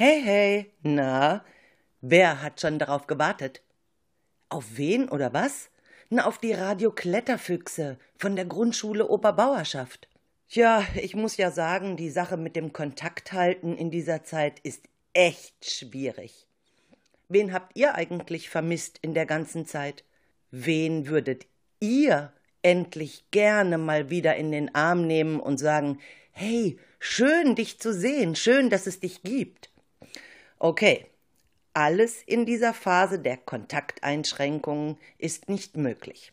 Hey, hey, na, wer hat schon darauf gewartet? Auf wen oder was? Na, auf die Radio Kletterfüchse von der Grundschule Oberbauerschaft. Tja, ich muss ja sagen, die Sache mit dem Kontakt halten in dieser Zeit ist echt schwierig. Wen habt ihr eigentlich vermisst in der ganzen Zeit? Wen würdet ihr endlich gerne mal wieder in den Arm nehmen und sagen, hey, schön dich zu sehen, schön, dass es dich gibt. Okay, alles in dieser Phase der Kontakteinschränkungen ist nicht möglich.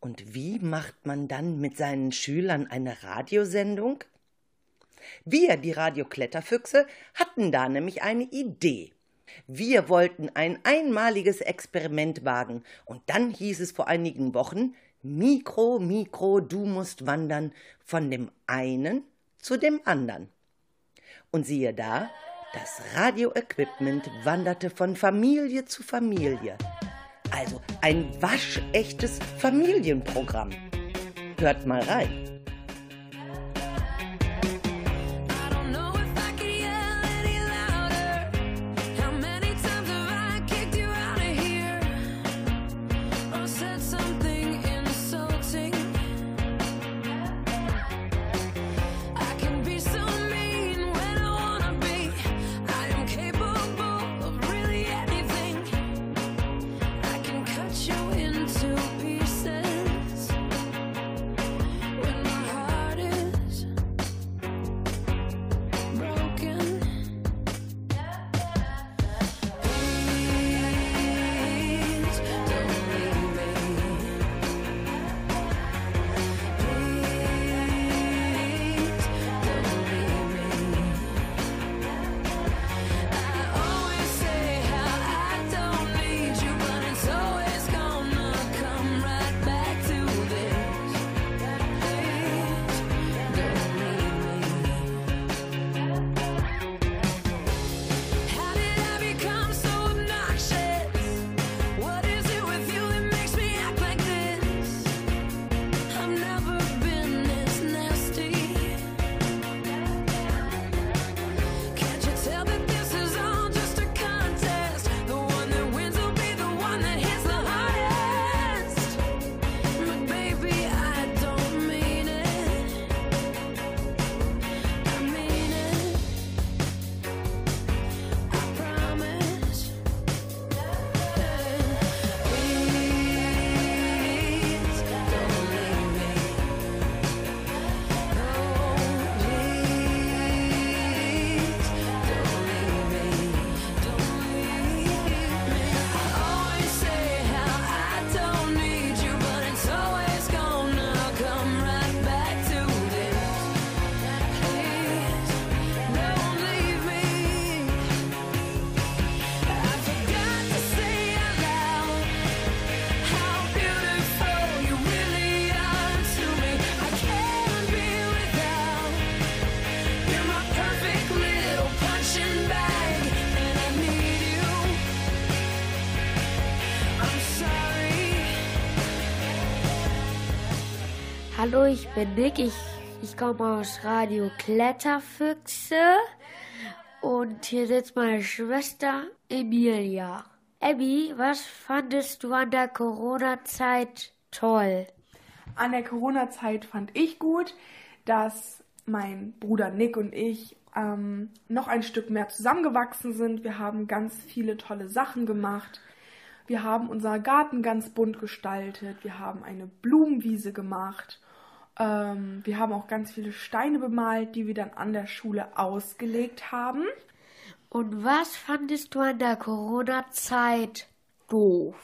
Und wie macht man dann mit seinen Schülern eine Radiosendung? Wir, die Radio Kletterfüchse, hatten da nämlich eine Idee. Wir wollten ein einmaliges Experiment wagen, und dann hieß es vor einigen Wochen Mikro, Mikro, du musst wandern von dem einen zu dem anderen. Und siehe da, das Radioequipment wanderte von Familie zu Familie. Also ein waschechtes Familienprogramm. Hört mal rein. Hallo, ich bin Nick. Ich, ich komme aus Radio Kletterfüchse. Und hier sitzt meine Schwester Emilia. Abby, was fandest du an der Corona-Zeit toll? An der Corona-Zeit fand ich gut, dass mein Bruder Nick und ich ähm, noch ein Stück mehr zusammengewachsen sind. Wir haben ganz viele tolle Sachen gemacht. Wir haben unser Garten ganz bunt gestaltet. Wir haben eine Blumenwiese gemacht. Ähm, wir haben auch ganz viele Steine bemalt, die wir dann an der Schule ausgelegt haben. Und was fandest du an der Corona-Zeit doof?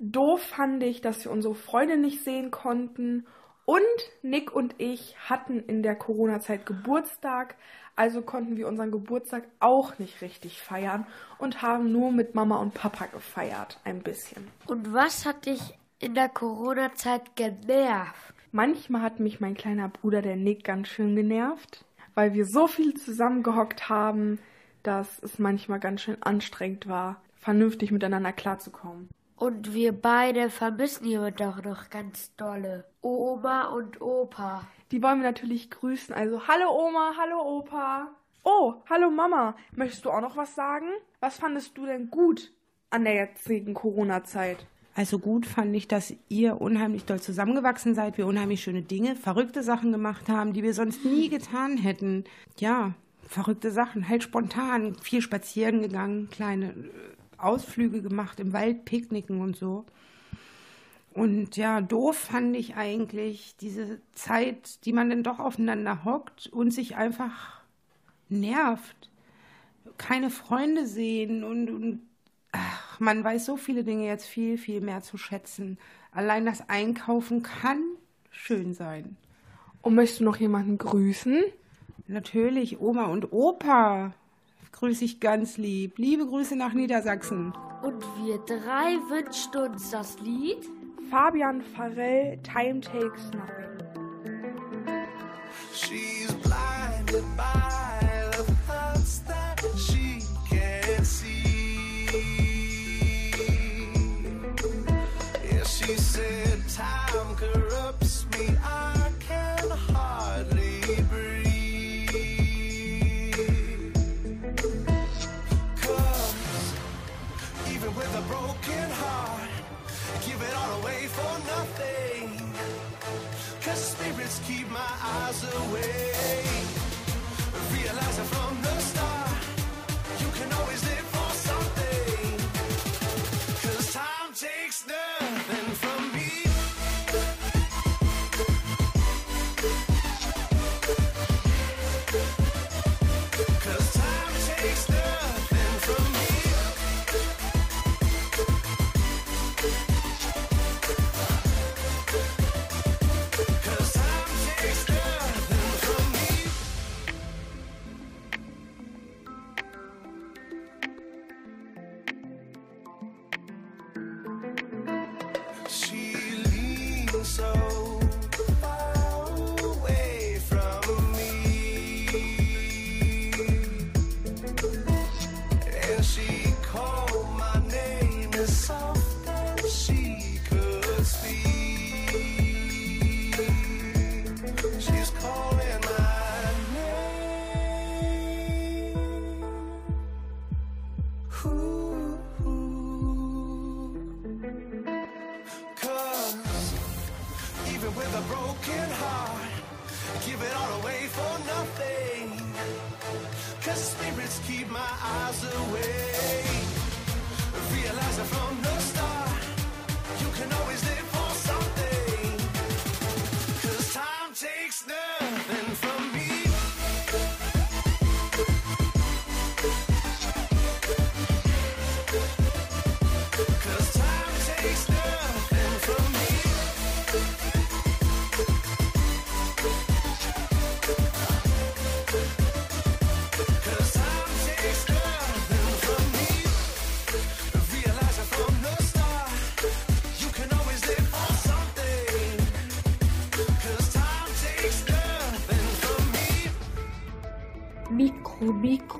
Doof fand ich, dass wir unsere Freunde nicht sehen konnten. Und Nick und ich hatten in der Corona-Zeit Geburtstag, also konnten wir unseren Geburtstag auch nicht richtig feiern und haben nur mit Mama und Papa gefeiert, ein bisschen. Und was hat dich in der Corona-Zeit genervt? Manchmal hat mich mein kleiner Bruder, der Nick, ganz schön genervt, weil wir so viel zusammengehockt haben, dass es manchmal ganz schön anstrengend war, vernünftig miteinander klarzukommen. Und wir beide vermissen ihn doch noch ganz dolle. Oma und Opa. Die wollen wir natürlich grüßen. Also hallo Oma, hallo Opa. Oh, hallo Mama. Möchtest du auch noch was sagen? Was fandest du denn gut an der jetzigen Corona-Zeit? Also gut fand ich, dass ihr unheimlich doll zusammengewachsen seid, wir unheimlich schöne Dinge, verrückte Sachen gemacht haben, die wir sonst nie getan hätten. Ja, verrückte Sachen, halt spontan, viel spazieren gegangen, kleine äh, Ausflüge gemacht im Wald, Picknicken und so. Und ja, doof fand ich eigentlich diese Zeit, die man dann doch aufeinander hockt und sich einfach nervt. Keine Freunde sehen und, und ach, man weiß so viele Dinge jetzt viel, viel mehr zu schätzen. Allein das Einkaufen kann schön sein. Und möchtest du noch jemanden grüßen? Natürlich, Oma und Opa. Grüße ich ganz lieb. Liebe Grüße nach Niedersachsen. Und wir drei wünschen uns das Lied Fabian Farell, Time Takes Nothing.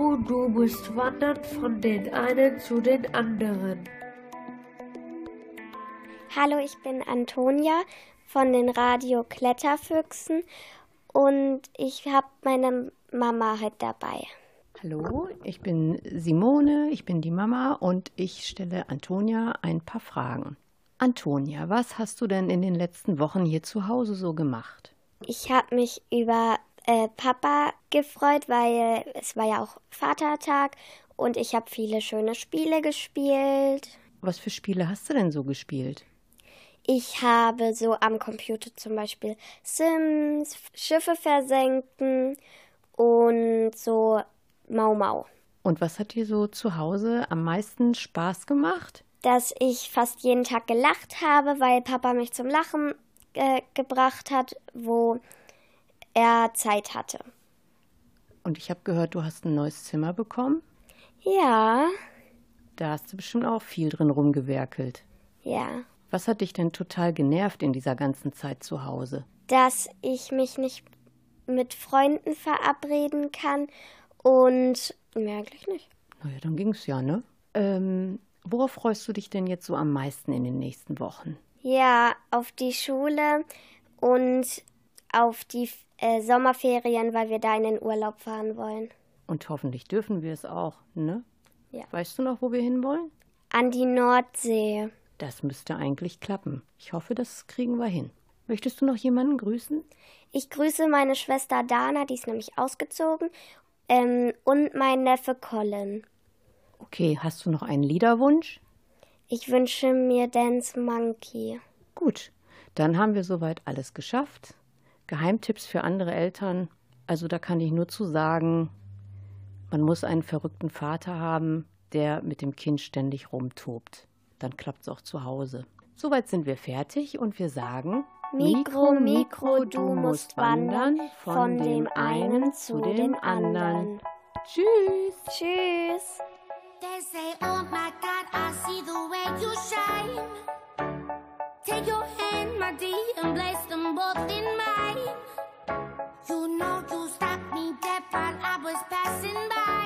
Mikro, du musst wandern von den einen zu den anderen. Hallo, ich bin Antonia von den Radio Kletterfüchsen und ich habe meine Mama heute dabei. Hallo, ich bin Simone, ich bin die Mama und ich stelle Antonia ein paar Fragen. Antonia, was hast du denn in den letzten Wochen hier zu Hause so gemacht? Ich habe mich über äh, Papa gefreut, weil es war ja auch Vatertag und ich habe viele schöne Spiele gespielt. Was für Spiele hast du denn so gespielt? Ich habe so am Computer zum Beispiel Sims, Schiffe versenken und so Mau Mau. Und was hat dir so zu Hause am meisten Spaß gemacht? Dass ich fast jeden Tag gelacht habe, weil Papa mich zum Lachen äh, gebracht hat, wo er Zeit hatte. Und ich habe gehört, du hast ein neues Zimmer bekommen. Ja, Da hast du bestimmt auch viel drin rumgewerkelt. ja. Was hat dich denn total genervt in dieser ganzen Zeit zu Hause? Dass ich mich nicht mit Freunden verabreden kann und mehr eigentlich nicht. Naja, dann ging's ja, ne? Ähm, worauf freust du dich denn jetzt so am meisten in den nächsten Wochen? Ja, auf die Schule und auf die äh, Sommerferien, weil wir da in den Urlaub fahren wollen. Und hoffentlich dürfen wir es auch, ne? Ja. Weißt du noch, wo wir hinwollen? An die Nordsee. Das müsste eigentlich klappen. Ich hoffe, das kriegen wir hin. Möchtest du noch jemanden grüßen? Ich grüße meine Schwester Dana, die ist nämlich ausgezogen, ähm, und mein Neffe Colin. Okay, hast du noch einen Liederwunsch? Ich wünsche mir Dance Monkey. Gut, dann haben wir soweit alles geschafft. Geheimtipps für andere Eltern. Also da kann ich nur zu sagen, man muss einen verrückten Vater haben, der mit dem Kind ständig rumtobt. Dann klappt es auch zu Hause. Soweit sind wir fertig und wir sagen Mikro, Mikro, du musst wandern von dem einen zu dem anderen. Tschüss. Tschüss. They say, oh my God, I see the way you shine. Take your hand, my dear, and place them both in mine. Was passing by.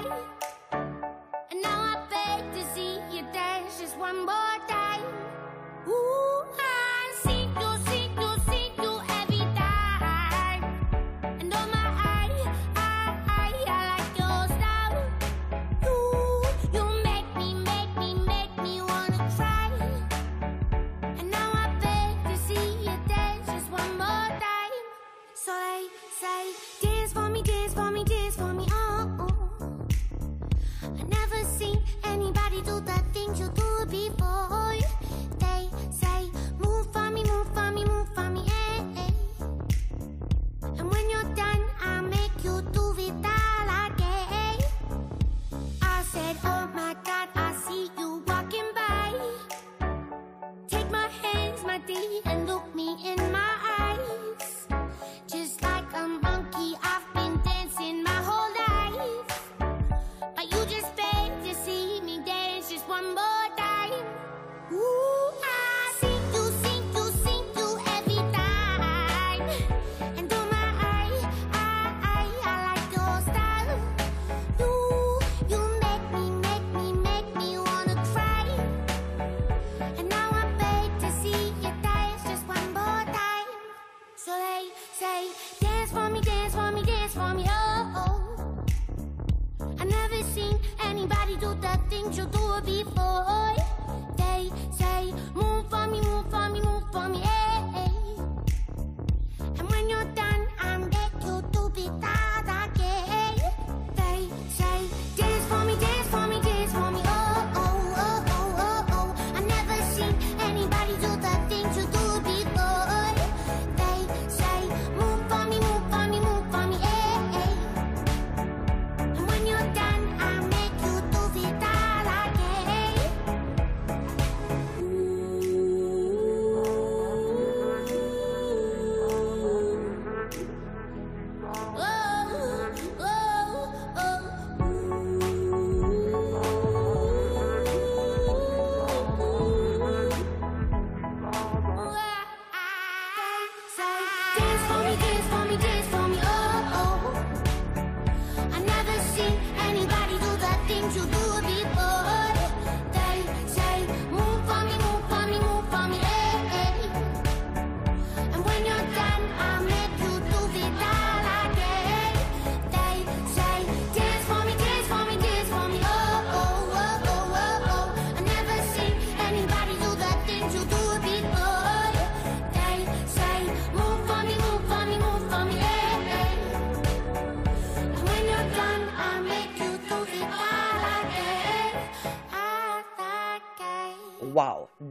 Before.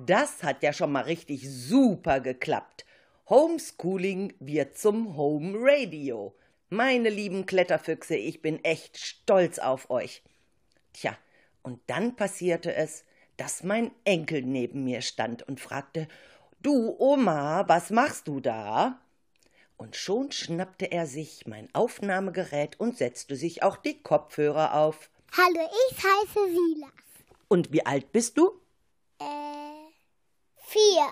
Das hat ja schon mal richtig super geklappt. Homeschooling wird zum Home Radio. Meine lieben Kletterfüchse, ich bin echt stolz auf euch. Tja, und dann passierte es, dass mein Enkel neben mir stand und fragte, Du Oma, was machst du da? Und schon schnappte er sich mein Aufnahmegerät und setzte sich auch die Kopfhörer auf. Hallo, ich heiße Silas. Und wie alt bist du? Äh, vier.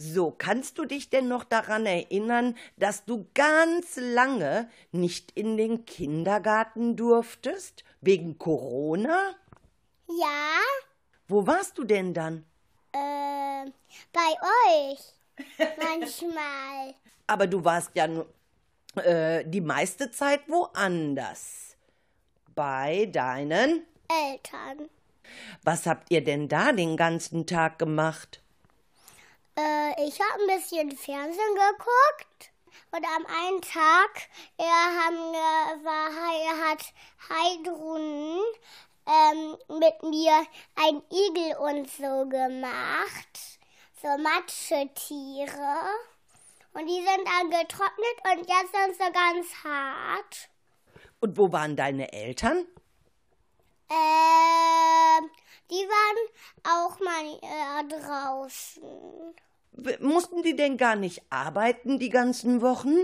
So, kannst du dich denn noch daran erinnern, dass du ganz lange nicht in den Kindergarten durftest? Wegen Corona? Ja, Wo warst du denn dann? äh, bei euch. Manchmal. Aber du warst ja nur äh, die meiste Zeit woanders. Bei deinen? Eltern. Was habt ihr denn da den ganzen Tag gemacht? Äh, ich habe ein bisschen Fernsehen geguckt. Und am einen Tag er haben, äh, war, hat Heidrun ähm, mit mir ein Igel und so gemacht. So Matschetiere. Und die sind dann getrocknet und jetzt sind sie ganz hart. Und wo waren deine Eltern? Ähm, die waren auch mal äh, draußen. Mussten die denn gar nicht arbeiten die ganzen Wochen?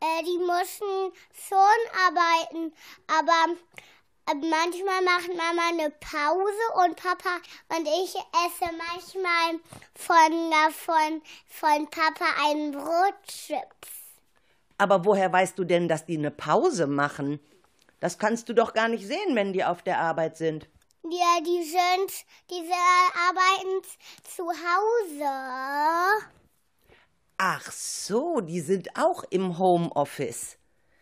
Äh, die mussten schon arbeiten, aber äh, manchmal macht Mama eine Pause und Papa und ich esse manchmal von, äh, von, von Papa einen Brotchips. Aber woher weißt du denn, dass die eine Pause machen? Das kannst du doch gar nicht sehen, wenn die auf der Arbeit sind. Ja, die sind, diese arbeiten zu Hause. Ach so, die sind auch im Homeoffice.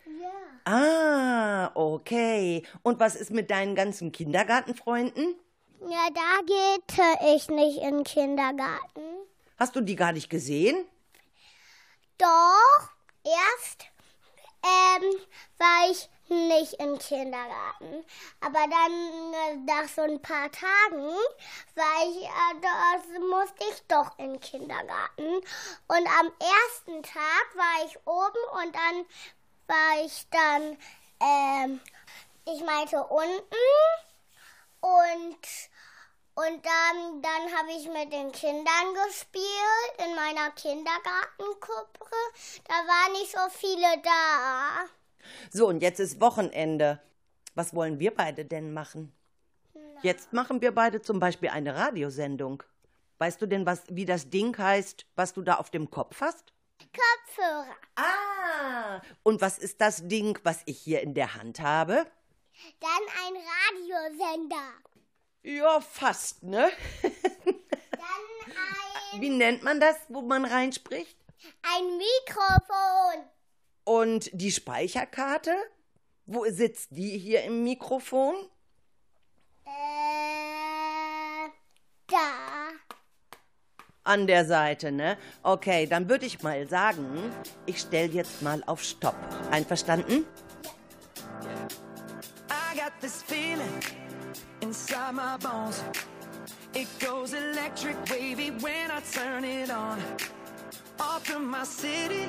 Ja. Ah, okay. Und was ist mit deinen ganzen Kindergartenfreunden? Ja, da geht ich nicht in den Kindergarten. Hast du die gar nicht gesehen? Doch, erst ähm, war ich nicht im Kindergarten. Aber dann, äh, nach so ein paar Tagen, war ich, äh, musste ich doch in den Kindergarten. Und am ersten Tag war ich oben und dann war ich dann, ähm, ich meinte unten. Und und dann, dann habe ich mit den Kindern gespielt in meiner Kindergartengruppe. Da waren nicht so viele da. So, und jetzt ist Wochenende. Was wollen wir beide denn machen? Jetzt machen wir beide zum Beispiel eine Radiosendung. Weißt du denn, was, wie das Ding heißt, was du da auf dem Kopf hast? Kopfhörer. Ah, und was ist das Ding, was ich hier in der Hand habe? Dann ein Radiosender. Ja, fast, ne? Dann ein, Wie nennt man das, wo man reinspricht? ein Mikrofon. Und die Speicherkarte? Wo sitzt die hier im Mikrofon? Äh, da. An der Seite, ne? Okay, dann würde ich mal sagen, ich stelle jetzt mal auf Stopp. Einverstanden? I got this feeling inside my bones. It goes electric wavy when I turn it on. Off from my city,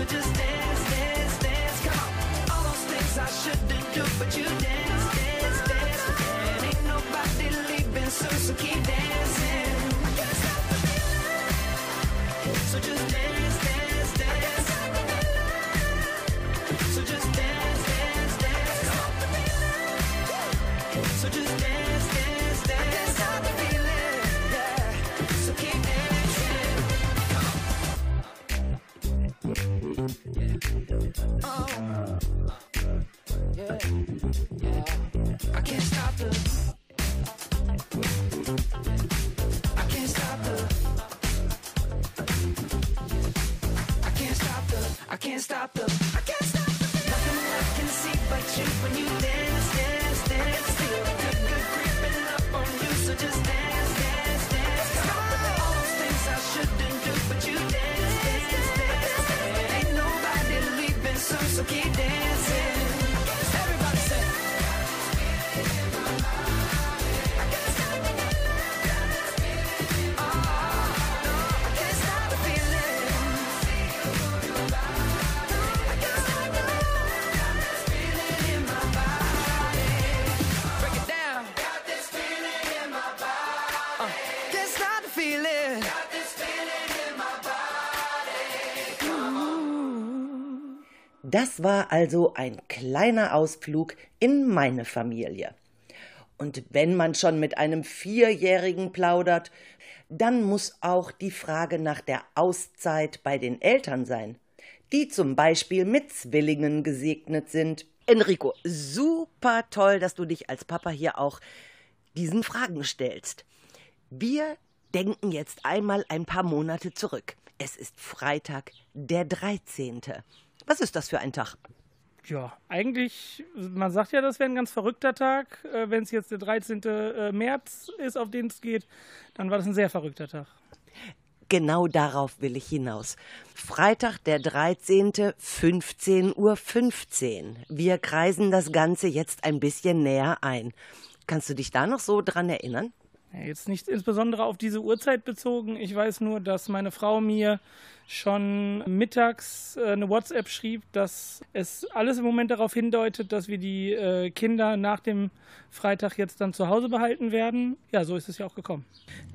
so just stay Das war also ein kleiner Ausflug in meine Familie. Und wenn man schon mit einem Vierjährigen plaudert, dann muss auch die Frage nach der Auszeit bei den Eltern sein, die zum Beispiel mit Zwillingen gesegnet sind. Enrico, super toll, dass du dich als Papa hier auch diesen Fragen stellst. Wir denken jetzt einmal ein paar Monate zurück. Es ist Freitag, der 13. Was ist das für ein Tag? Ja, eigentlich, man sagt ja, das wäre ein ganz verrückter Tag. Äh, Wenn es jetzt der 13. äh, März ist, auf den es geht, dann war das ein sehr verrückter Tag. Genau darauf will ich hinaus. Freitag, der 13., 15.15 Uhr. Wir kreisen das Ganze jetzt ein bisschen näher ein. Kannst du dich da noch so dran erinnern? Jetzt nicht insbesondere auf diese Uhrzeit bezogen. Ich weiß nur, dass meine Frau mir schon mittags äh, eine WhatsApp schrieb, dass es alles im Moment darauf hindeutet, dass wir die äh, Kinder nach dem Freitag jetzt dann zu Hause behalten werden. Ja, so ist es ja auch gekommen.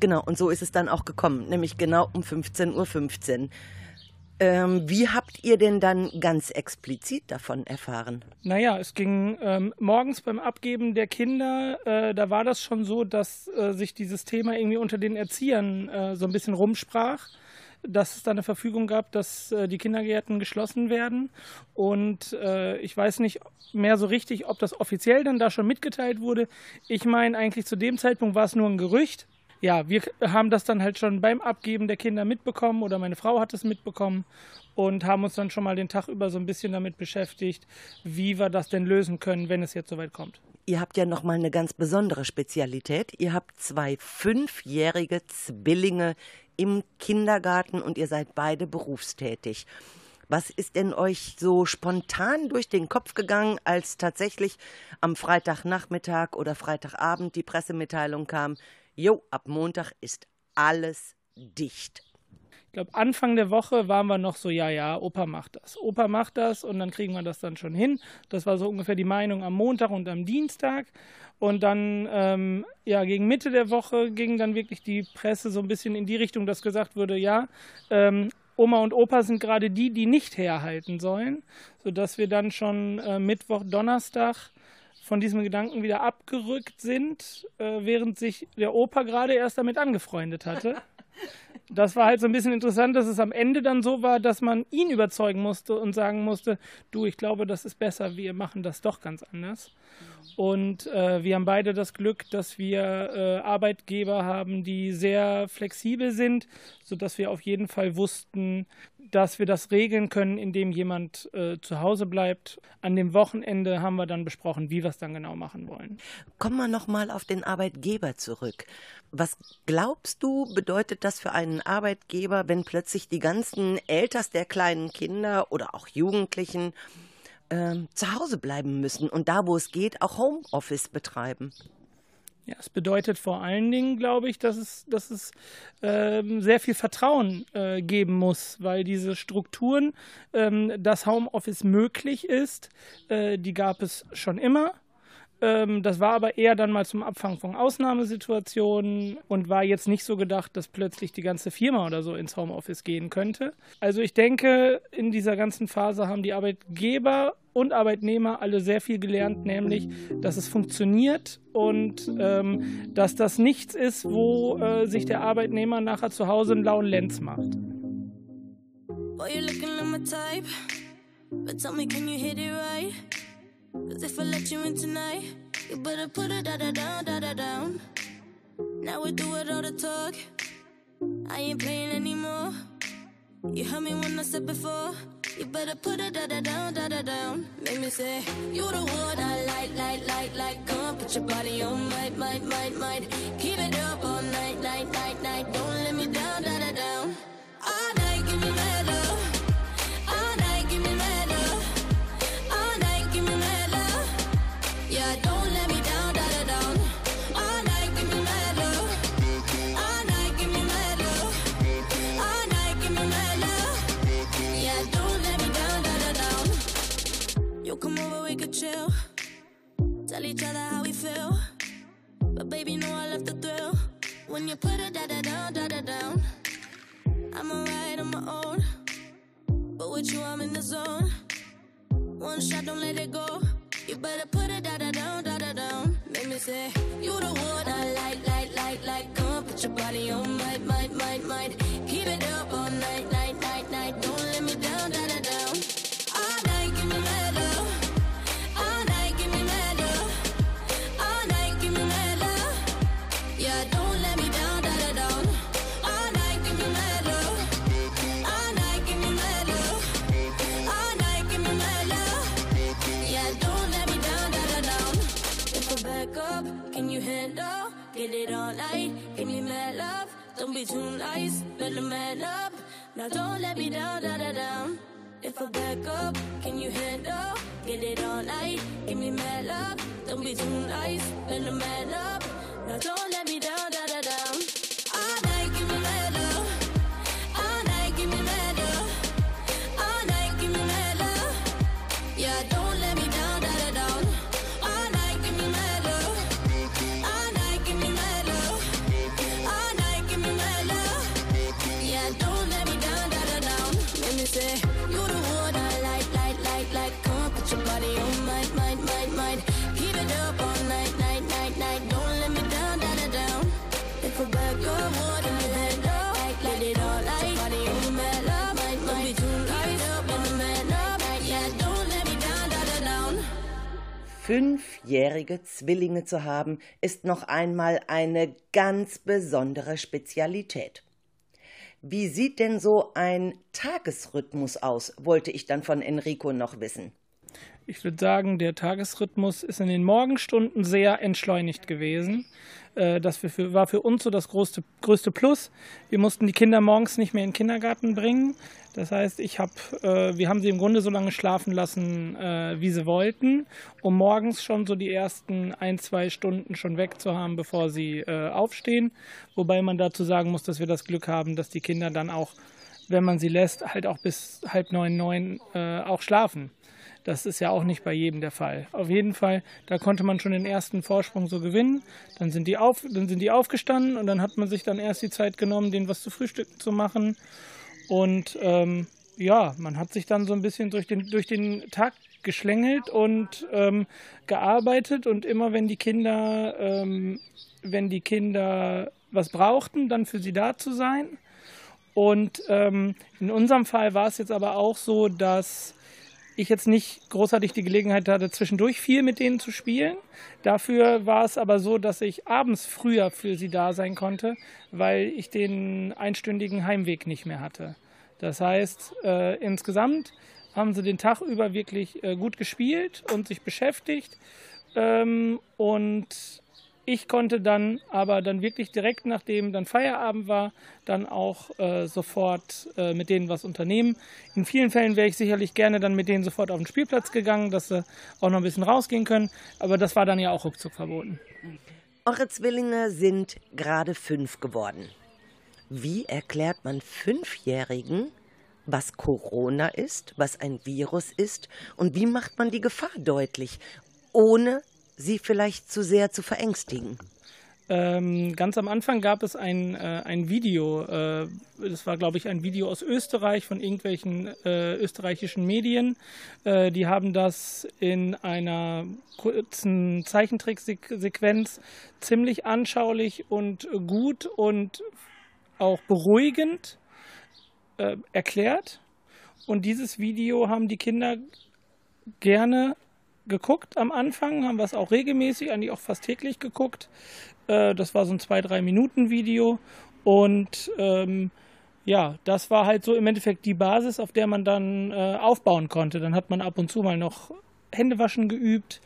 Genau, und so ist es dann auch gekommen, nämlich genau um 15.15 Uhr. Ähm, wie habt ihr denn dann ganz explizit davon erfahren? Naja, es ging ähm, morgens beim Abgeben der Kinder, äh, da war das schon so, dass äh, sich dieses Thema irgendwie unter den Erziehern äh, so ein bisschen rumsprach, dass es da eine Verfügung gab, dass äh, die Kindergärten geschlossen werden. Und äh, ich weiß nicht mehr so richtig, ob das offiziell dann da schon mitgeteilt wurde. Ich meine, eigentlich zu dem Zeitpunkt war es nur ein Gerücht. Ja, wir haben das dann halt schon beim Abgeben der Kinder mitbekommen oder meine Frau hat es mitbekommen und haben uns dann schon mal den Tag über so ein bisschen damit beschäftigt, wie wir das denn lösen können, wenn es jetzt soweit kommt. Ihr habt ja noch mal eine ganz besondere Spezialität. Ihr habt zwei fünfjährige Zwillinge im Kindergarten und ihr seid beide berufstätig. Was ist denn euch so spontan durch den Kopf gegangen, als tatsächlich am Freitagnachmittag oder Freitagabend die Pressemitteilung kam, jo, ab Montag ist alles dicht. Ich glaube, Anfang der Woche waren wir noch so, ja, ja, Opa macht das. Opa macht das und dann kriegen wir das dann schon hin. Das war so ungefähr die Meinung am Montag und am Dienstag. Und dann, ähm, ja, gegen Mitte der Woche ging dann wirklich die Presse so ein bisschen in die Richtung, dass gesagt wurde, ja, ähm, Oma und Opa sind gerade die, die nicht herhalten sollen, sodass wir dann schon äh, Mittwoch, Donnerstag von diesem Gedanken wieder abgerückt sind, äh, während sich der Opa gerade erst damit angefreundet hatte. Das war halt so ein bisschen interessant, dass es am Ende dann so war, dass man ihn überzeugen musste und sagen musste, du, ich glaube, das ist besser, wir machen das doch ganz anders. Und äh, wir haben beide das Glück, dass wir äh, Arbeitgeber haben, die sehr flexibel sind, sodass wir auf jeden Fall wussten, dass wir das regeln können, indem jemand äh, zu Hause bleibt. An dem Wochenende haben wir dann besprochen, wie wir es dann genau machen wollen. Kommen wir noch mal auf den Arbeitgeber zurück. Was glaubst du, bedeutet das für einen Arbeitgeber, wenn plötzlich die ganzen Elters der kleinen Kinder oder auch Jugendlichen ähm, zu Hause bleiben müssen und da, wo es geht, auch Homeoffice betreiben? Ja, es bedeutet vor allen Dingen, glaube ich, dass es, dass es ähm, sehr viel Vertrauen äh, geben muss, weil diese Strukturen, ähm, dass Homeoffice möglich ist, äh, die gab es schon immer. Ähm, das war aber eher dann mal zum Abfangen von Ausnahmesituationen und war jetzt nicht so gedacht, dass plötzlich die ganze Firma oder so ins Homeoffice gehen könnte. Also ich denke, in dieser ganzen Phase haben die Arbeitgeber und Arbeitnehmer alle sehr viel gelernt, nämlich, dass es funktioniert und ähm, dass das nichts ist, wo äh, sich der Arbeitnehmer nachher zu Hause einen lauen Lenz macht. Boy, Cause if I let you in tonight, you better put it da da down, da da down. Now we do it all the talk. I ain't playing anymore. You heard me when I said before. You better put it da da down, da da down. Make me me say, you the one I like, like, like, like. Come on, put your body on, might, might, might, might. Keep it up all night, night, night, night. Don't Fünfjährige Zwillinge zu haben, ist noch einmal eine ganz besondere Spezialität. Wie sieht denn so ein Tagesrhythmus aus, wollte ich dann von Enrico noch wissen. Ich würde sagen, der Tagesrhythmus ist in den Morgenstunden sehr entschleunigt gewesen. Äh, Das war für uns so das größte, größte Plus. Wir mussten die Kinder morgens nicht mehr in den Kindergarten bringen. Das heißt, ich hab, äh, wir haben sie im Grunde so lange schlafen lassen, äh, wie sie wollten, um morgens schon so die ersten ein, zwei Stunden schon weg zu haben, bevor sie aufstehen. Wobei man dazu sagen muss, dass wir das Glück haben, dass die Kinder dann auch, wenn man sie lässt, halt auch bis halb neun, neun auch schlafen. Das ist ja auch nicht bei jedem der Fall. Auf jeden Fall, da konnte man schon den ersten Vorsprung so gewinnen. Dann sind die, auf, dann sind die aufgestanden und dann hat man sich dann erst die Zeit genommen, denen was zu frühstücken zu machen. Und ähm, ja, man hat sich dann so ein bisschen durch den, durch den Tag geschlängelt und ähm, gearbeitet und immer wenn die Kinder, ähm, wenn die Kinder was brauchten, dann für sie da zu sein. Und ähm, in unserem Fall war es jetzt aber auch so, dass ich jetzt nicht großartig die Gelegenheit hatte, zwischendurch viel mit denen zu spielen. Dafür war es aber so, dass ich abends früher für sie da sein konnte, weil ich den einstündigen Heimweg nicht mehr hatte. Das heißt, äh, insgesamt haben sie den Tag über wirklich äh, gut gespielt und sich beschäftigt. Ähm, und ich konnte dann aber dann wirklich direkt nachdem dann Feierabend war, dann auch äh, sofort äh, mit denen was unternehmen. In vielen Fällen wäre ich sicherlich gerne dann mit denen sofort auf den Spielplatz gegangen, dass sie auch noch ein bisschen rausgehen können. Aber das war dann ja auch ruckzuck verboten. Eure Zwillinge sind gerade fünf geworden. Wie erklärt man Fünfjährigen, was Corona ist, was ein Virus ist und wie macht man die Gefahr deutlich, ohne sie vielleicht zu sehr zu verängstigen? Ähm, ganz am Anfang gab es ein, äh, ein Video, äh, das war glaube ich ein Video aus Österreich von irgendwelchen äh, österreichischen Medien. Äh, die haben das in einer kurzen Zeichentricksequenz ziemlich anschaulich und gut und auch beruhigend äh, erklärt. Und dieses Video haben die Kinder gerne geguckt am Anfang, haben wir es auch regelmäßig, eigentlich auch fast täglich geguckt. Äh, das war so ein zwei, drei Minuten Video. Und ähm, ja, das war halt so im Endeffekt die Basis, auf der man dann äh, aufbauen konnte. Dann hat man ab und zu mal noch Händewaschen geübt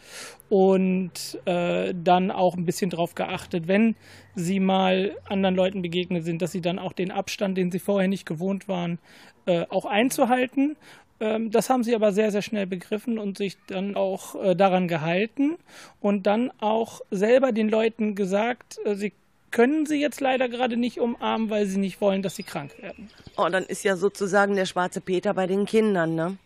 und äh, dann auch ein bisschen darauf geachtet, wenn sie mal anderen Leuten begegnet sind, dass sie dann auch den Abstand, den sie vorher nicht gewohnt waren, äh, auch einzuhalten. Ähm, das haben sie aber sehr, sehr schnell begriffen und sich dann auch äh, daran gehalten und dann auch selber den Leuten gesagt, äh, sie können sie jetzt leider gerade nicht umarmen, weil sie nicht wollen, dass sie krank werden. Oh, dann ist ja sozusagen der schwarze Peter bei den Kindern, ne?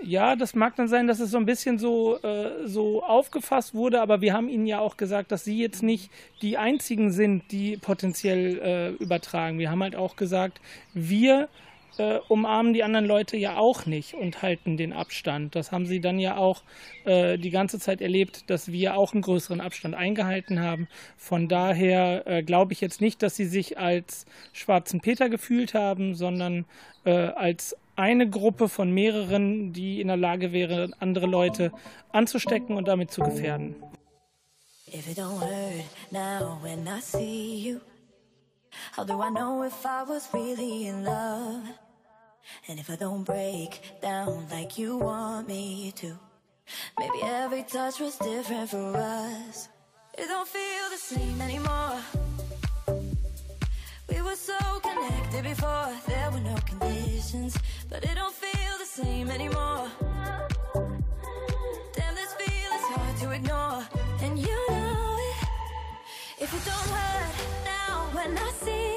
Ja, das mag dann sein, dass es so ein bisschen so, äh, so aufgefasst wurde, aber wir haben Ihnen ja auch gesagt, dass Sie jetzt nicht die einzigen sind, die potenziell äh, übertragen. Wir haben halt auch gesagt, wir äh, umarmen die anderen Leute ja auch nicht und halten den Abstand. Das haben sie dann ja auch äh, die ganze Zeit erlebt, dass wir auch einen größeren Abstand eingehalten haben. Von daher äh, glaube ich jetzt nicht, dass sie sich als schwarzen Peter gefühlt haben, sondern äh, als eine Gruppe von mehreren, die in der Lage wäre, andere Leute anzustecken und damit zu gefährden. If it don't hurt now when I see you, how do I know if I was really in love? And if I don't break down like you want me to, maybe every touch was different for us. It don't feel the same anymore. We were so connected before, there were no conditions, but it don't feel the same anymore. Damn, this feeling's hard to ignore, and you know it. If it don't now I see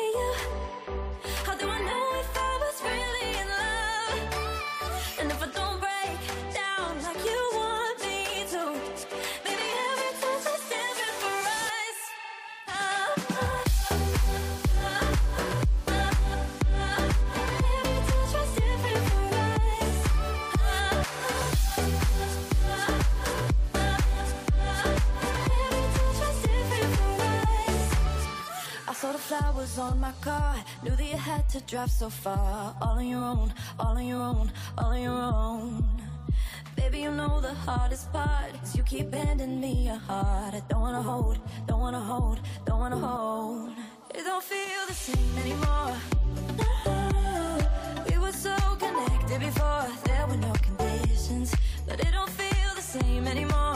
flowers on my car. Knew that you had to drive so far. All on your own, all on your own, all on your own. Baby, you know the hardest part is you keep handing me your heart. I don't wanna hold, don't wanna hold, don't wanna hold. It don't feel the same anymore. We were so connected before, there were no conditions, but it don't feel the same anymore.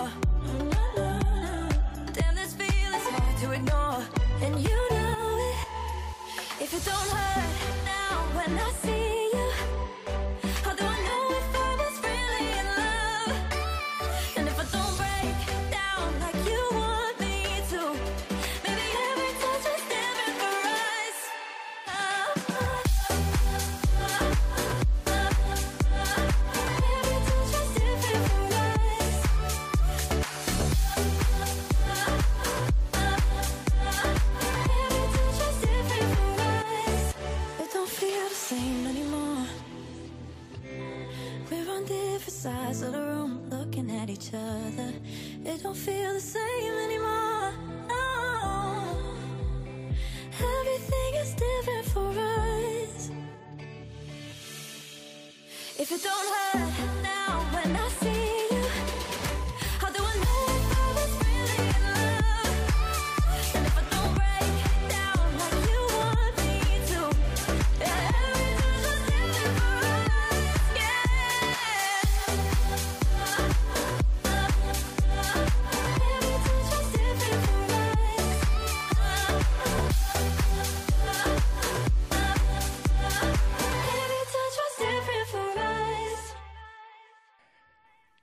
It don't hurt now when I see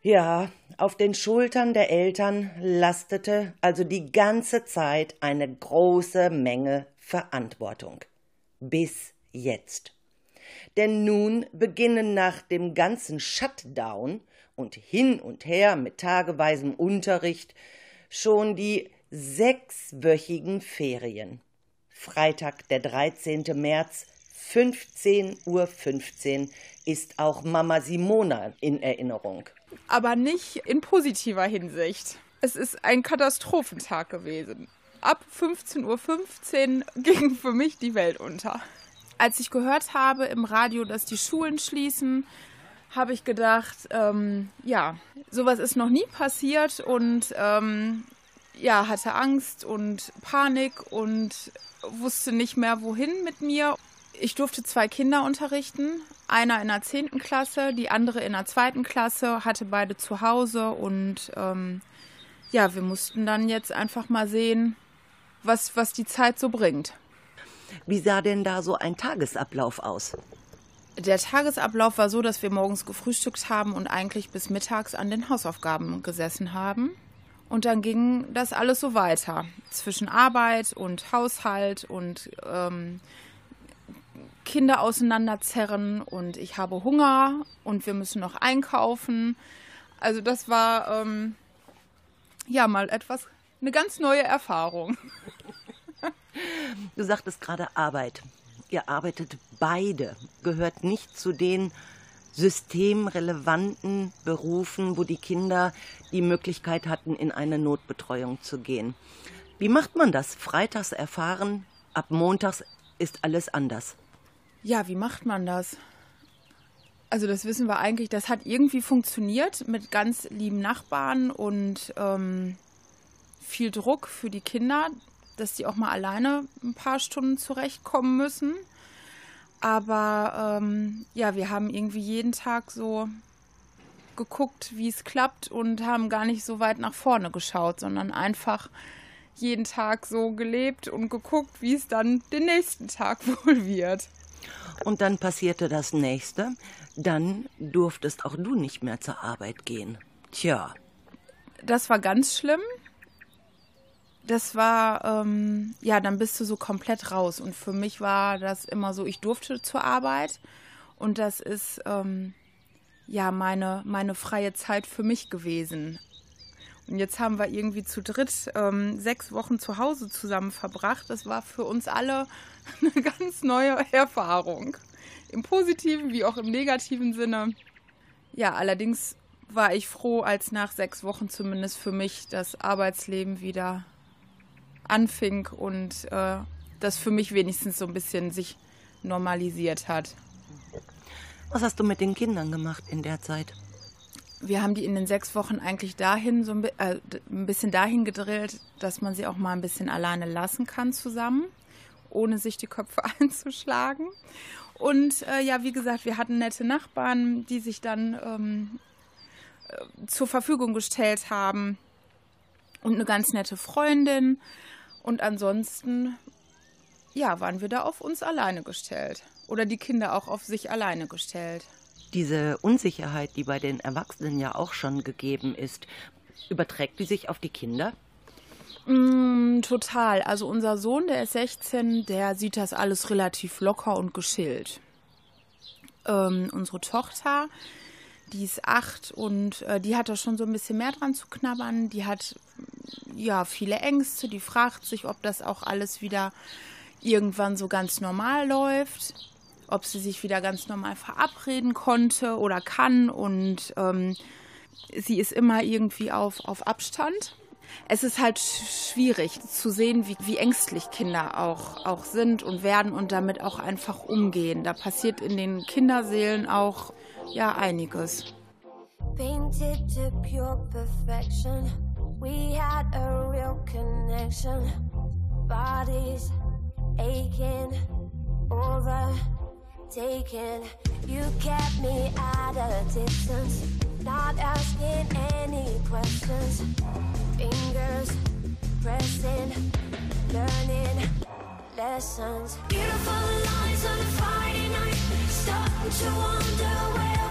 Ja, auf den Schultern der Eltern lastete also die ganze Zeit eine große Menge Verantwortung. Bis jetzt. Denn nun beginnen nach dem ganzen Shutdown und hin und her mit tageweisem Unterricht schon die sechswöchigen Ferien. Freitag, der 13. März, 15.15 Uhr ist auch Mama Simona in Erinnerung. Aber nicht in positiver Hinsicht. Es ist ein Katastrophentag gewesen. Ab 15.15 Uhr ging für mich die Welt unter. Als ich gehört habe im Radio, dass die Schulen schließen, habe ich gedacht, ähm, ja, sowas ist noch nie passiert und ähm, ja, hatte Angst und Panik und wusste nicht mehr, wohin mit mir. Ich durfte zwei Kinder unterrichten. Einer in der 10. Klasse, die andere in der 2. Klasse, hatte beide zu Hause und ähm, ja, wir mussten dann jetzt einfach mal sehen, was, was die Zeit so bringt. Wie sah denn da so ein Tagesablauf aus? Der Tagesablauf war so, dass wir morgens gefrühstückt haben und eigentlich bis mittags an den Hausaufgaben gesessen haben. Und dann ging das alles so weiter. Zwischen Arbeit und Haushalt und ähm, Kinder auseinanderzerren und ich habe Hunger und wir müssen noch einkaufen. Also das war ähm, ja mal etwas, eine ganz neue Erfahrung. Du sagtest gerade Arbeit. Ihr arbeitet beide, gehört nicht zu den systemrelevanten Berufen, wo die Kinder die Möglichkeit hatten, in eine Notbetreuung zu gehen. Wie macht man das? Freitags erfahren, ab montags ist alles anders. Ja, wie macht man das? Also das wissen wir eigentlich, das hat irgendwie funktioniert mit ganz lieben Nachbarn und ähm, viel Druck für die Kinder, dass die auch mal alleine ein paar Stunden zurechtkommen müssen. Aber ähm, ja, wir haben irgendwie jeden Tag so geguckt, wie es klappt und haben gar nicht so weit nach vorne geschaut, sondern einfach jeden Tag so gelebt und geguckt, wie es dann den nächsten Tag wohl wird. Und dann passierte das nächste. Dann durftest auch du nicht mehr zur Arbeit gehen. Tja. Das war ganz schlimm. Das war, ähm, ja, dann bist du so komplett raus. Und für mich war das immer so, ich durfte zur Arbeit. Und das ist, ähm, ja, meine, meine freie Zeit für mich gewesen. Und jetzt haben wir irgendwie zu dritt ähm, sechs Wochen zu Hause zusammen verbracht. Das war für uns alle eine ganz neue Erfahrung. Im positiven wie auch im negativen Sinne. Ja, allerdings war ich froh, als nach sechs Wochen zumindest für mich das Arbeitsleben wieder anfing und äh, das für mich wenigstens so ein bisschen sich normalisiert hat. Was hast du mit den Kindern gemacht in der Zeit? Wir haben die in den sechs Wochen eigentlich dahin so ein, äh, ein bisschen dahin gedrillt, dass man sie auch mal ein bisschen alleine lassen kann zusammen, ohne sich die Köpfe einzuschlagen. Und äh, ja, wie gesagt, wir hatten nette Nachbarn, die sich dann ähm, äh, zur Verfügung gestellt haben und eine ganz nette Freundin. Und ansonsten, ja, waren wir da auf uns alleine gestellt. Oder die Kinder auch auf sich alleine gestellt. Diese Unsicherheit, die bei den Erwachsenen ja auch schon gegeben ist, überträgt die sich auf die Kinder? Mm, total. Also unser Sohn, der ist 16, der sieht das alles relativ locker und geschillt. Ähm, unsere Tochter, die ist acht und äh, die hat da schon so ein bisschen mehr dran zu knabbern. Die hat ja viele Ängste. Die fragt sich, ob das auch alles wieder irgendwann so ganz normal läuft, ob sie sich wieder ganz normal verabreden konnte oder kann. Und ähm, sie ist immer irgendwie auf, auf Abstand. Es ist halt schwierig zu sehen, wie, wie ängstlich Kinder auch, auch sind und werden und damit auch einfach umgehen. Da passiert in den Kinderseelen auch ja einiges. Painted to pure perfection. We had a real connection. Bodies aching, overtaken. You kept me at a distance, not asking any questions. Fingers pressing, learning lessons. Beautiful lines on a Friday night. Starting to wonder where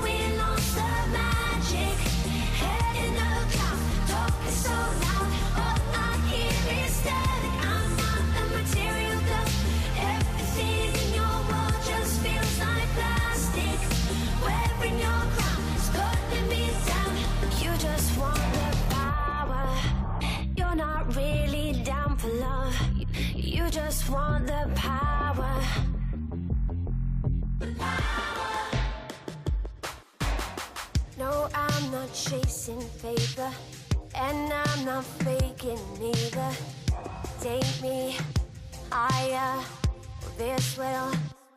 Want the power. No, I'm not chasing paper, and I'm not faking either. Take me higher, this will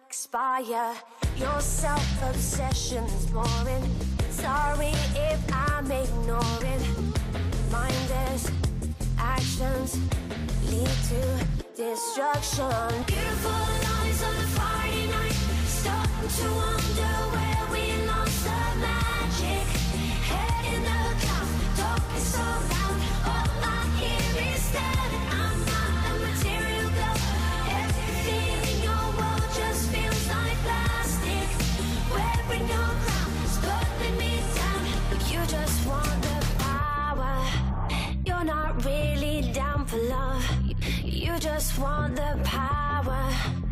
expire. Your self obsession's boring. Sorry if I'm ignoring. Mindless actions lead to destruction. Beautiful and on a Friday night, starting to wonder where we just want the power.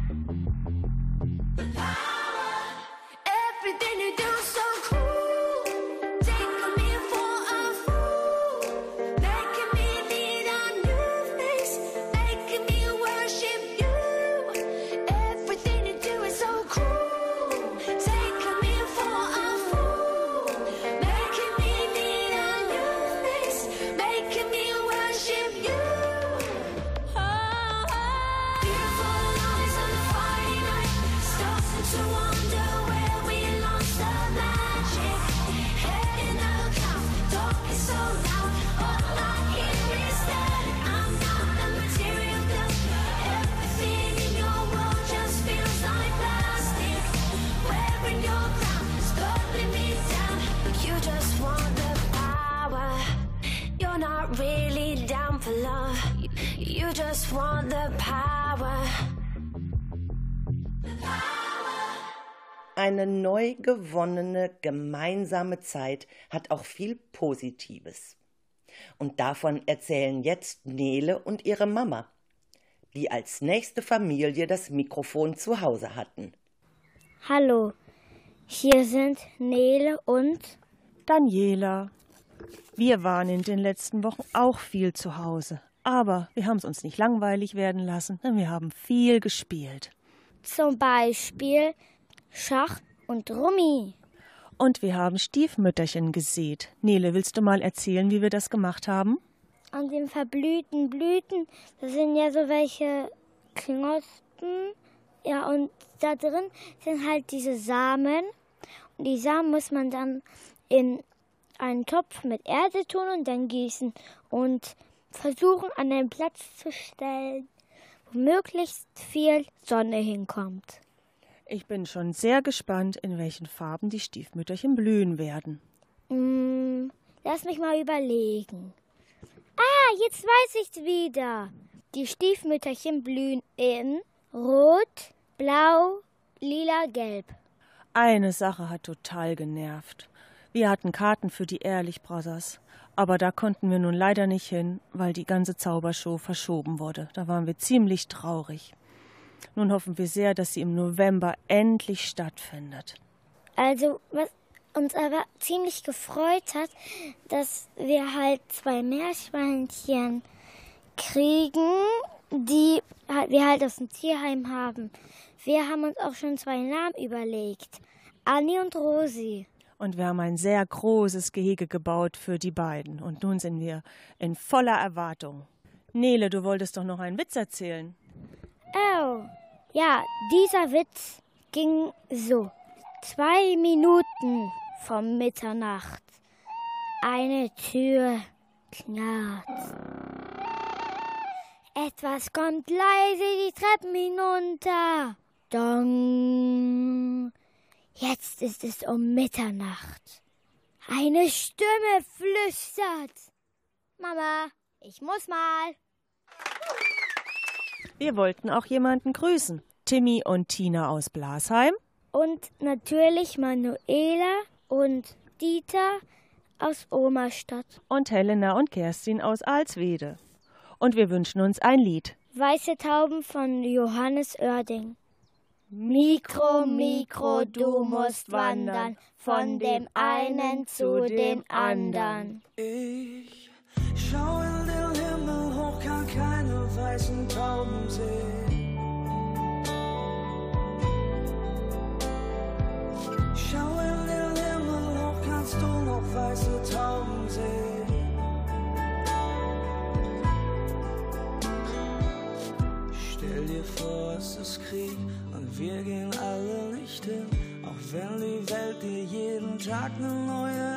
Eine neu gewonnene gemeinsame Zeit hat auch viel Positives. Und davon erzählen jetzt Nele und ihre Mama, die als nächste Familie das Mikrofon zu Hause hatten. Hallo, hier sind Nele und Daniela. Wir waren in den letzten Wochen auch viel zu Hause. Aber wir haben es uns nicht langweilig werden lassen, denn wir haben viel gespielt. zum Beispiel Schach und Rummi. Und wir haben Stiefmütterchen gesät. Nele, willst du mal erzählen, wie wir das gemacht haben? An den verblühten Blüten, da sind ja so welche Knospen. Ja, und da drin sind halt diese Samen. Und die Samen muss man dann in einen Topf mit Erde tun und dann gießen und versuchen an den Platz zu stellen, wo möglichst viel Sonne hinkommt. Ich bin schon sehr gespannt, in welchen Farben die Stiefmütterchen blühen werden. Mm, lass mich mal überlegen. Ah, jetzt weiß ich's wieder. Die Stiefmütterchen blühen in Rot, Blau, Lila, Gelb. Eine Sache hat total genervt. Wir hatten Karten für die Ehrlich Brothers, aber da konnten wir nun leider nicht hin, weil die ganze Zaubershow verschoben wurde. Da waren wir ziemlich traurig. Nun hoffen wir sehr, dass sie im November endlich stattfindet. Also, was uns aber ziemlich gefreut hat, dass wir halt zwei Meerschweinchen kriegen, die halt- wir halt aus dem Tierheim haben. Wir haben uns auch schon zwei Namen überlegt. Anni und Rosi. Und wir haben ein sehr großes Gehege gebaut für die beiden. Und nun sind wir in voller Erwartung. Nele, du wolltest doch noch einen Witz erzählen. Oh, ja, dieser Witz ging so. Zwei Minuten vor Mitternacht. Eine Tür knarrt. Etwas kommt leise die Treppen hinunter. Dong. Jetzt ist es um Mitternacht. Eine Stimme flüstert. Mama, ich muss mal. Wir wollten auch jemanden grüßen. Timmy und Tina aus Blasheim. Und natürlich Manuela und Dieter aus Omerstadt. Und Helena und Kerstin aus Alswede. Und wir wünschen uns ein Lied. Weiße Tauben von Johannes Oerding. Mikro, Mikro, du musst wandern von dem einen zu dem anderen. Ich schau in den Himmel hoch, kann keine weißen Tauben sehen. Schau in den Himmel hoch, kannst du noch weiße Tauben sehen. Stell dir vor, es ist Krieg und wir gehen alle nicht hin. Auch wenn die Welt dir jeden Tag eine neue.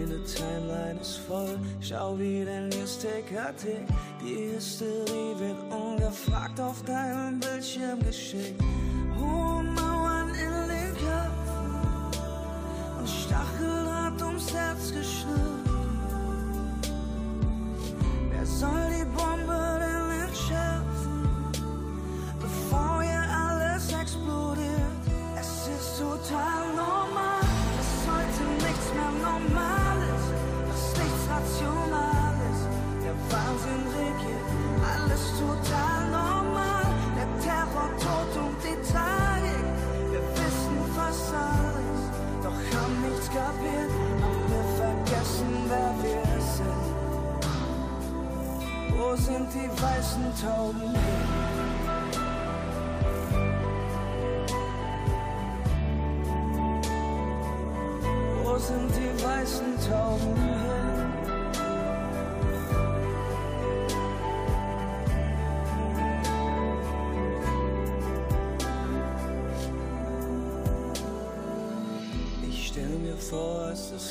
Deine Timeline ist voll, schau wie der Newsticker tickt. Die Hysterie wird ungefragt auf deinem Bildschirm geschickt. Und schnurrt.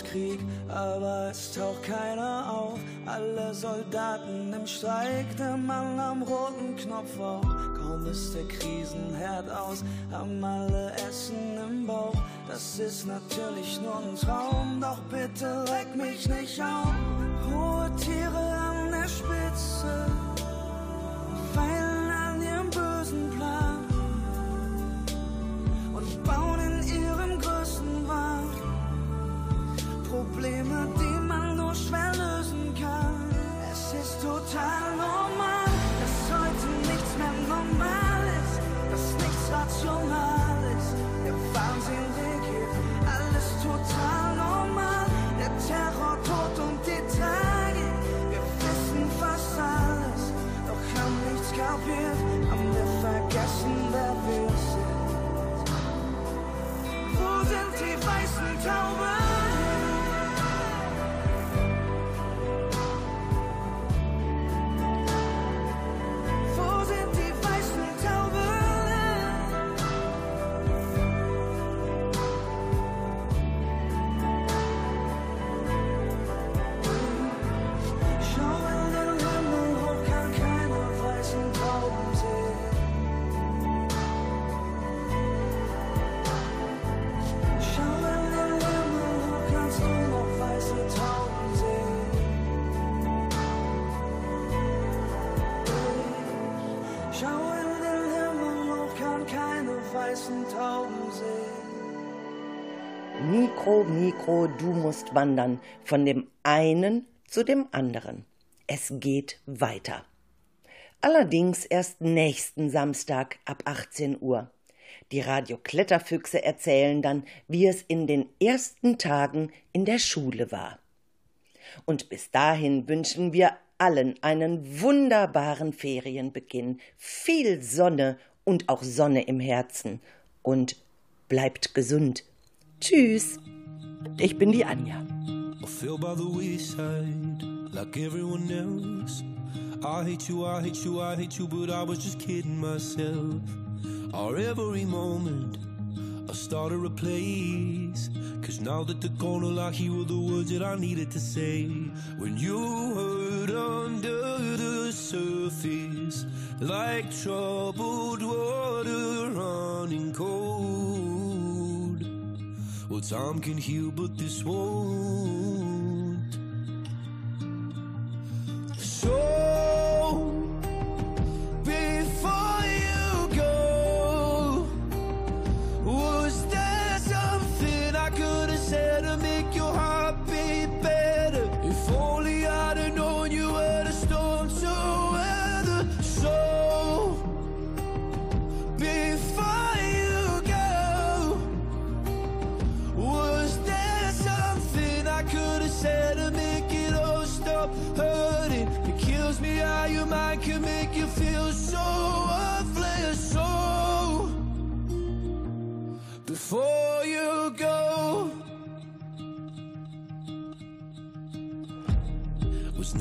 Krieg, aber es taucht keiner auf. Alle Soldaten im Streik, der Mann am roten Knopf auch. Kaum ist der Krisenherd aus, haben alle Essen im Bauch. Das ist natürlich nur ein Traum, doch bitte leck mich nicht auf. Hohe Tiere an der Spitze, feilen an ihrem bösen Plan und bauen Probleme, die man nur schwer lösen kann. Es ist total normal, dass heute nichts mehr normal ist, dass nichts rational ist. Der Wahnsinn regiert, alles total normal. Der Terror, Tod und die Tragik, wir wissen fast alles, doch haben nichts kapiert, haben wir vergessen, wer wir sind. Wo sind die weißen Tauben? Mikro, du musst wandern von dem einen zu dem anderen. Es geht weiter. Allerdings erst nächsten Samstag ab 18 Uhr. Die Radio Kletterfüchse erzählen dann, wie es in den ersten Tagen in der Schule war. Und bis dahin wünschen wir allen einen wunderbaren Ferienbeginn, viel Sonne und auch Sonne im Herzen. Und bleibt gesund. Tschüss. Ich bin die Anja. I fell by the wayside like everyone else. I hate you, I hate you, I hate you, but I was just kidding myself. Our every moment, I started a place. Cause now that gone, all I hear were the words that I needed to say. When you hurt under the surface, like troubled water running cold. Well, time can heal, but this won't. So,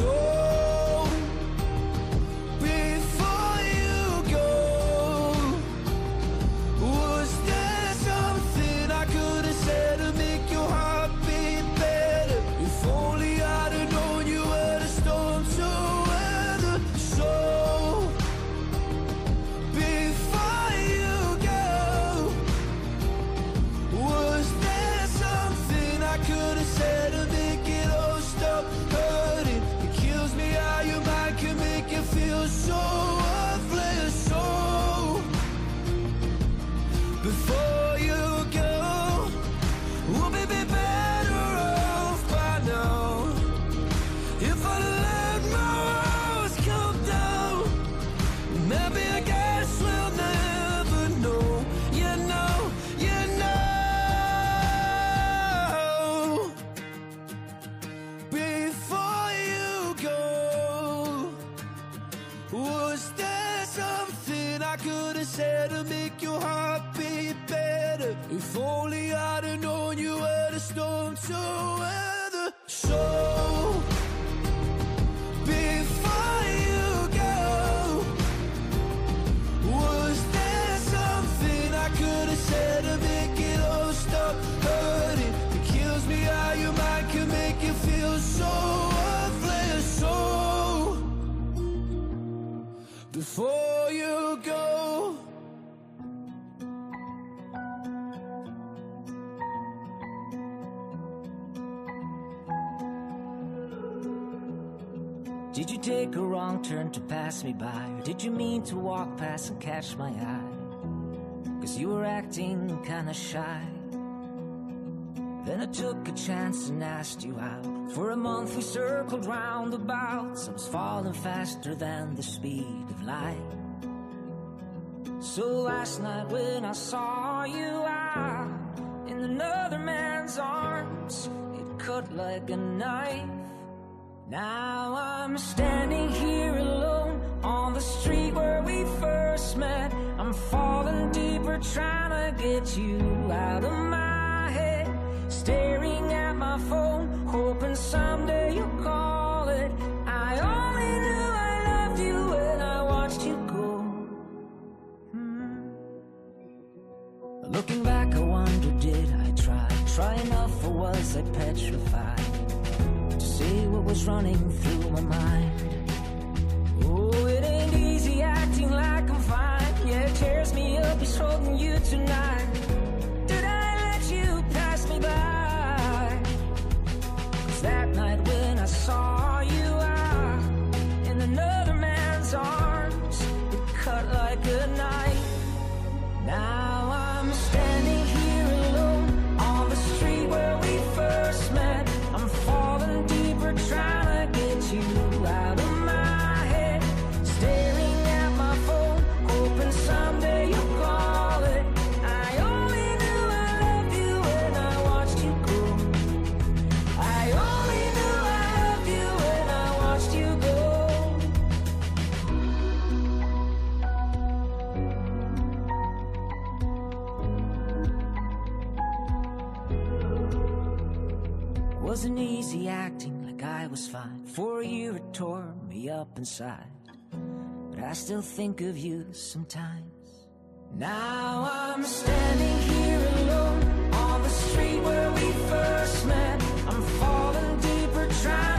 So to pass me by? Or did you mean to walk past and catch my eye? Cause you were acting kinda shy. Then I took a chance and asked you out. For a month we circled round about. I was falling faster than the speed of light. So last night when I saw you out in another man's arms, it cut like a knife. Now I'm standing here alone on the street where we first met. I'm falling deeper, trying to get you out of my head. Staring at my phone, hoping someday you'll call it. I only knew I loved you when I watched you go. Hmm. Looking back, I wonder, did I try? Try enough, or was I petrified? Say what was running through my mind. Oh, it ain't easy acting like I'm fine. Yeah, it tears me up, it's holding you tonight. Did I let you pass me by? inside. But I still think of you sometimes. Now I'm standing here alone on the street where we first met. I'm falling deeper, trying.